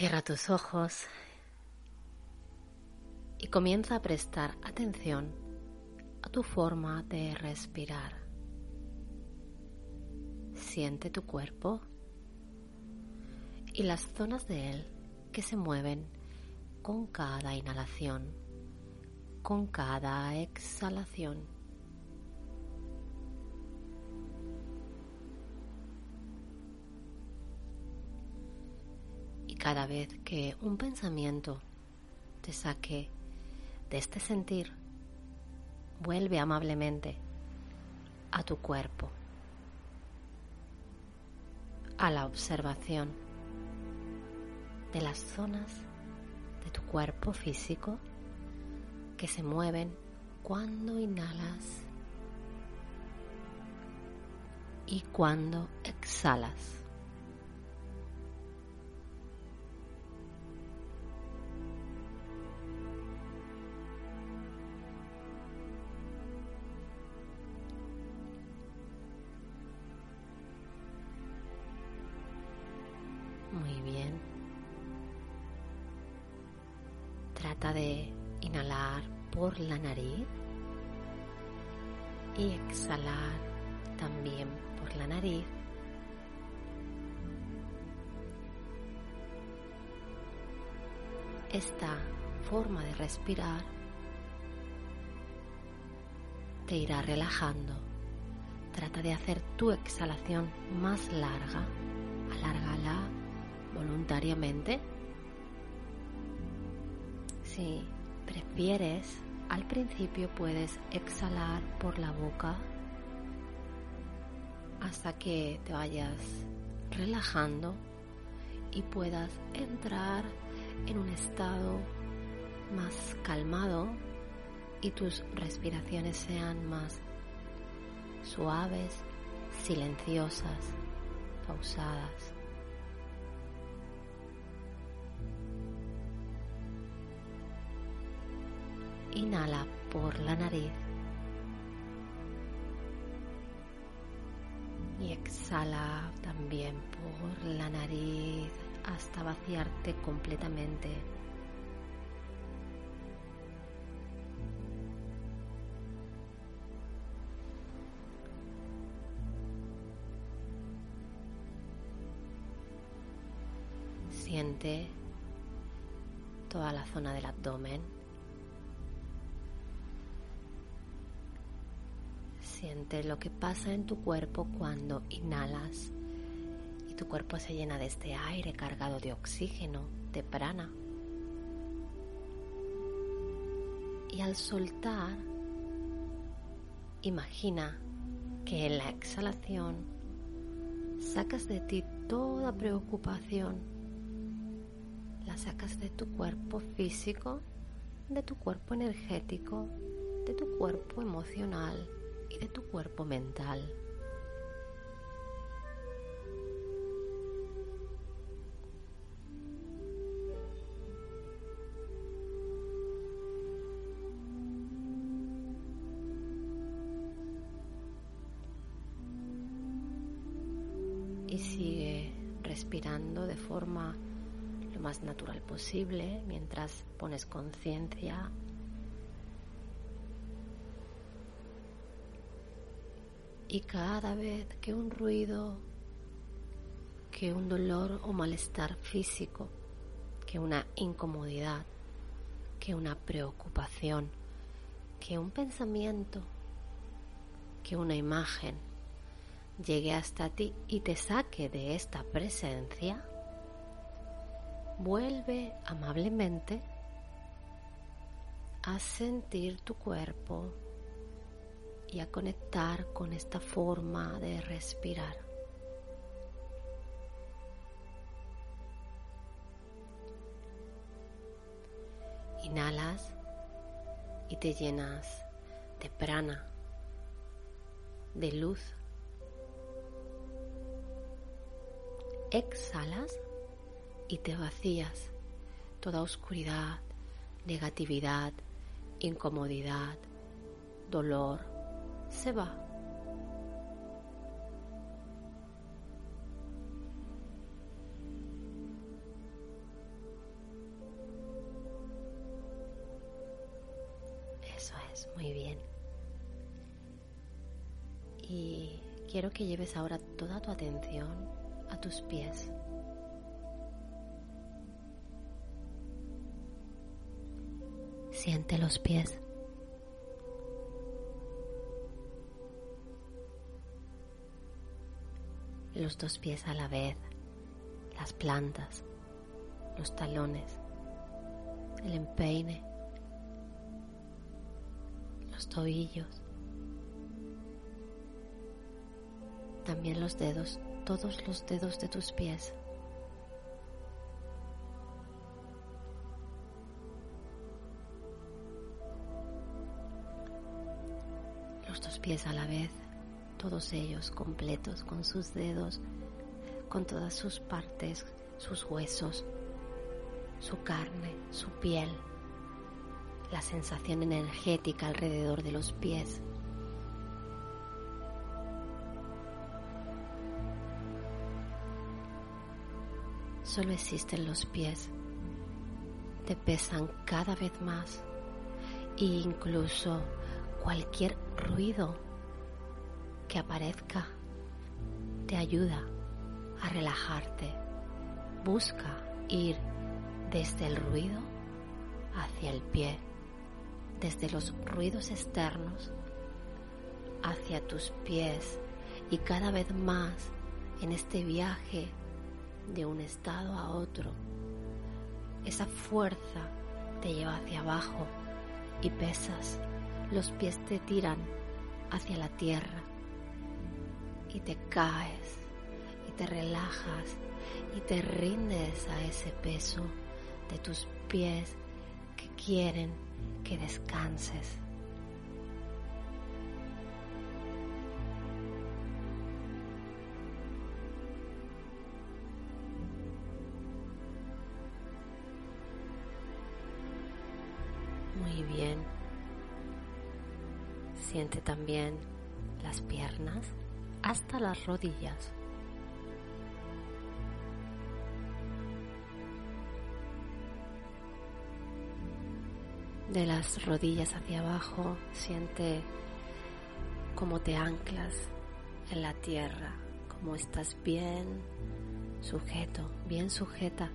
Cierra tus ojos y comienza a prestar atención a tu forma de respirar. Siente tu cuerpo y las zonas de él que se mueven con cada inhalación, con cada exhalación. Cada vez que un pensamiento te saque de este sentir, vuelve amablemente a tu cuerpo, a la observación de las zonas de tu cuerpo físico que se mueven cuando inhalas y cuando exhalas. Trata de inhalar por la nariz y exhalar también por la nariz. Esta forma de respirar te irá relajando. Trata de hacer tu exhalación más larga. Alárgala voluntariamente si prefieres, al principio puedes exhalar por la boca hasta que te vayas relajando y puedas entrar en un estado más calmado y tus respiraciones sean más suaves, silenciosas, pausadas. Inhala por la nariz y exhala también por la nariz hasta vaciarte completamente. Siente toda la zona del abdomen. Siente lo que pasa en tu cuerpo cuando inhalas y tu cuerpo se llena de este aire cargado de oxígeno, de prana. Y al soltar, imagina que en la exhalación sacas de ti toda preocupación, la sacas de tu cuerpo físico, de tu cuerpo energético, de tu cuerpo emocional y de tu cuerpo mental. Y sigue respirando de forma lo más natural posible mientras pones conciencia Y cada vez que un ruido, que un dolor o malestar físico, que una incomodidad, que una preocupación, que un pensamiento, que una imagen llegue hasta ti y te saque de esta presencia, vuelve amablemente a sentir tu cuerpo y a conectar con esta forma de respirar. Inhalas y te llenas de prana, de luz. Exhalas y te vacías toda oscuridad, negatividad, incomodidad, dolor, se va. Eso es, muy bien. Y quiero que lleves ahora toda tu atención a tus pies. Siente los pies. Los dos pies a la vez, las plantas, los talones, el empeine, los tobillos, también los dedos, todos los dedos de tus pies. los dos pies a la vez, todos ellos completos con sus dedos, con todas sus partes, sus huesos, su carne, su piel, la sensación energética alrededor de los pies. Solo existen los pies, te pesan cada vez más e incluso cualquier ruido que aparezca te ayuda a relajarte. Busca ir desde el ruido hacia el pie, desde los ruidos externos hacia tus pies y cada vez más en este viaje de un estado a otro. Esa fuerza te lleva hacia abajo y pesas los pies te tiran hacia la tierra y te caes y te relajas y te rindes a ese peso de tus pies que quieren que descanses. Muy bien. Siente también las piernas hasta las rodillas. De las rodillas hacia abajo siente cómo te anclas en la tierra, cómo estás bien sujeto, bien sujeta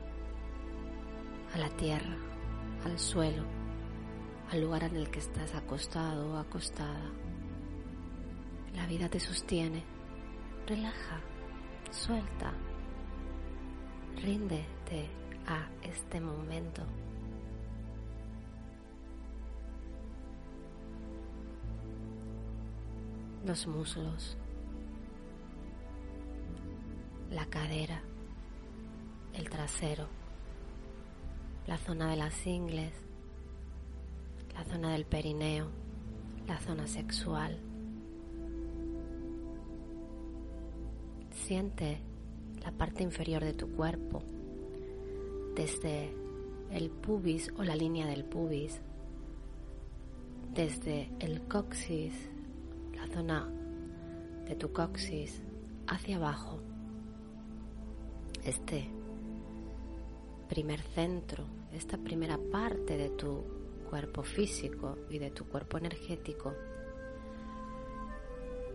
a la tierra, al suelo al lugar en el que estás acostado o acostada. La vida te sostiene. Relaja, suelta, ríndete a este momento. Los muslos, la cadera, el trasero, la zona de las ingles, la zona del perineo, la zona sexual. Siente la parte inferior de tu cuerpo, desde el pubis o la línea del pubis, desde el coxis, la zona de tu coxis, hacia abajo. Este primer centro, esta primera parte de tu cuerpo físico y de tu cuerpo energético,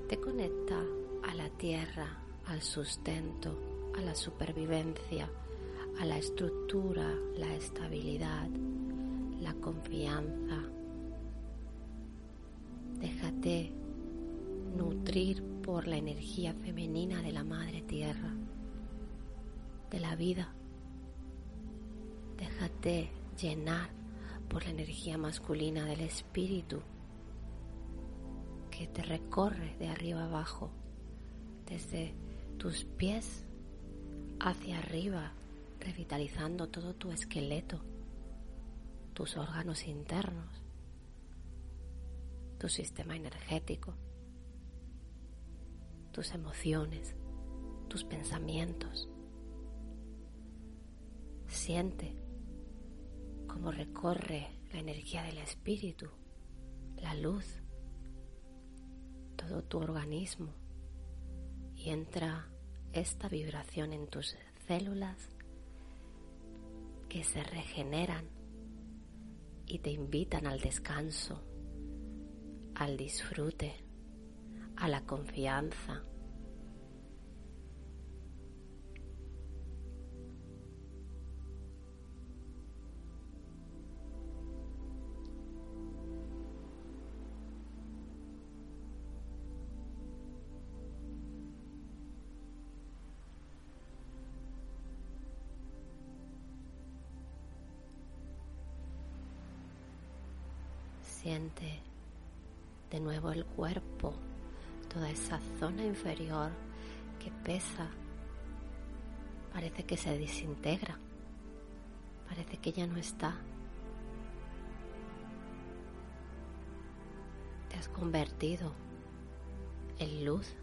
te conecta a la tierra, al sustento, a la supervivencia, a la estructura, la estabilidad, la confianza. Déjate nutrir por la energía femenina de la Madre Tierra, de la vida. Déjate llenar por la energía masculina del espíritu que te recorre de arriba abajo, desde tus pies hacia arriba, revitalizando todo tu esqueleto, tus órganos internos, tu sistema energético, tus emociones, tus pensamientos. Siente cómo recorre la energía del espíritu, la luz, todo tu organismo y entra esta vibración en tus células que se regeneran y te invitan al descanso, al disfrute, a la confianza Siente de nuevo el cuerpo, toda esa zona inferior que pesa. Parece que se desintegra. Parece que ya no está. Te has convertido en luz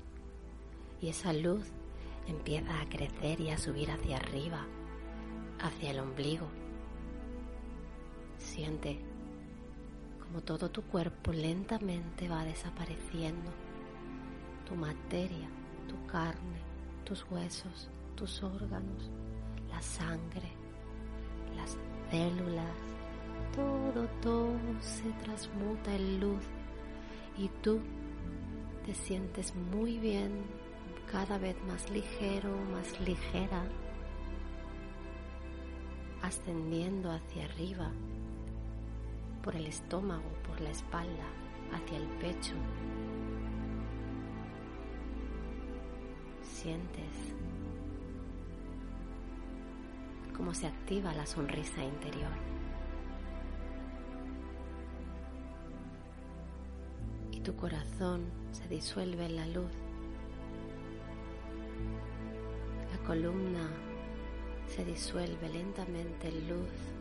y esa luz empieza a crecer y a subir hacia arriba, hacia el ombligo. Siente como todo tu cuerpo lentamente va desapareciendo, tu materia, tu carne, tus huesos, tus órganos, la sangre, las células, todo, todo se transmuta en luz. Y tú te sientes muy bien, cada vez más ligero, más ligera, ascendiendo hacia arriba por el estómago, por la espalda, hacia el pecho. Sientes cómo se activa la sonrisa interior. Y tu corazón se disuelve en la luz. La columna se disuelve lentamente en luz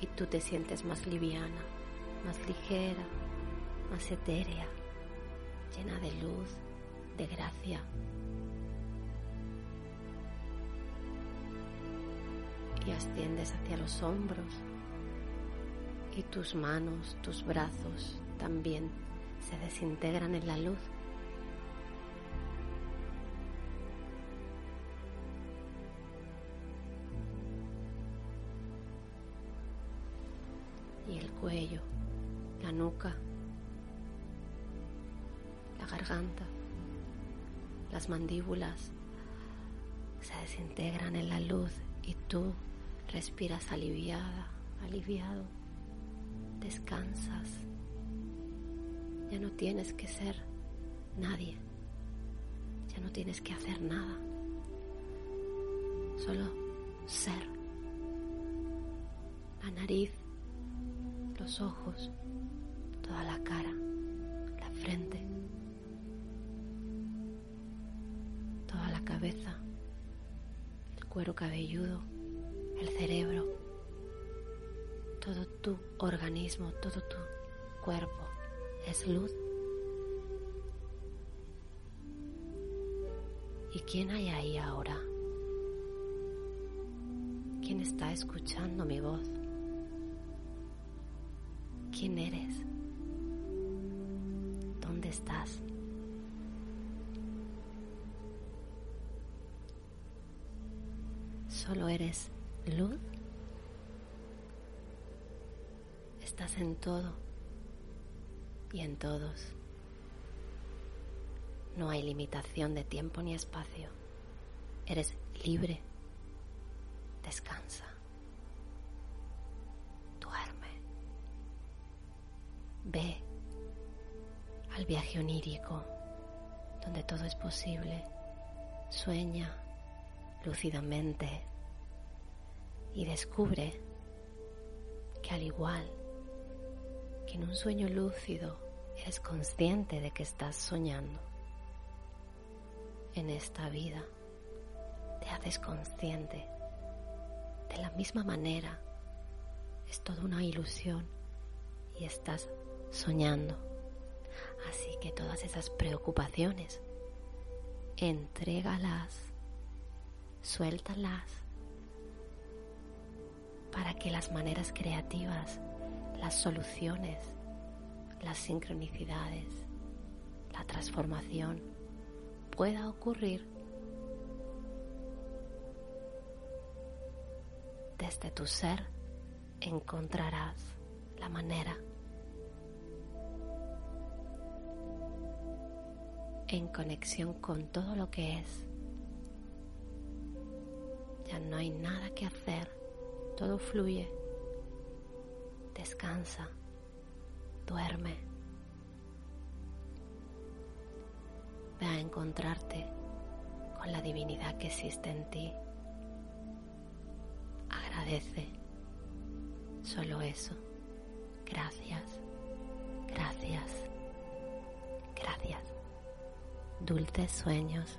y tú te sientes más liviana, más ligera, más etérea, llena de luz, de gracia. Y asciendes hacia los hombros y tus manos, tus brazos también se desintegran en la luz. Cuello, la nuca, la garganta, las mandíbulas se desintegran en la luz y tú respiras aliviada, aliviado, descansas. Ya no tienes que ser nadie, ya no tienes que hacer nada, solo ser. La nariz los ojos, toda la cara, la frente, toda la cabeza, el cuero cabelludo, el cerebro, todo tu organismo, todo tu cuerpo es luz. ¿Y quién hay ahí ahora? ¿Quién está escuchando mi voz? ¿Quién eres? ¿Dónde estás? ¿Solo eres luz? Estás en todo y en todos. No hay limitación de tiempo ni espacio. Eres libre. Descansa. Ve al viaje onírico, donde todo es posible. Sueña lúcidamente y descubre que al igual que en un sueño lúcido eres consciente de que estás soñando, en esta vida te haces consciente de la misma manera es toda una ilusión y estás soñando. Así que todas esas preocupaciones, entrégalas, suéltalas, para que las maneras creativas, las soluciones, las sincronicidades, la transformación pueda ocurrir desde tu ser encontrarás la manera en conexión con todo lo que es. Ya no hay nada que hacer, todo fluye. Descansa, duerme. Ve a encontrarte con la divinidad que existe en ti. Agradece solo eso. Gracias, gracias, gracias. Dulces sueños.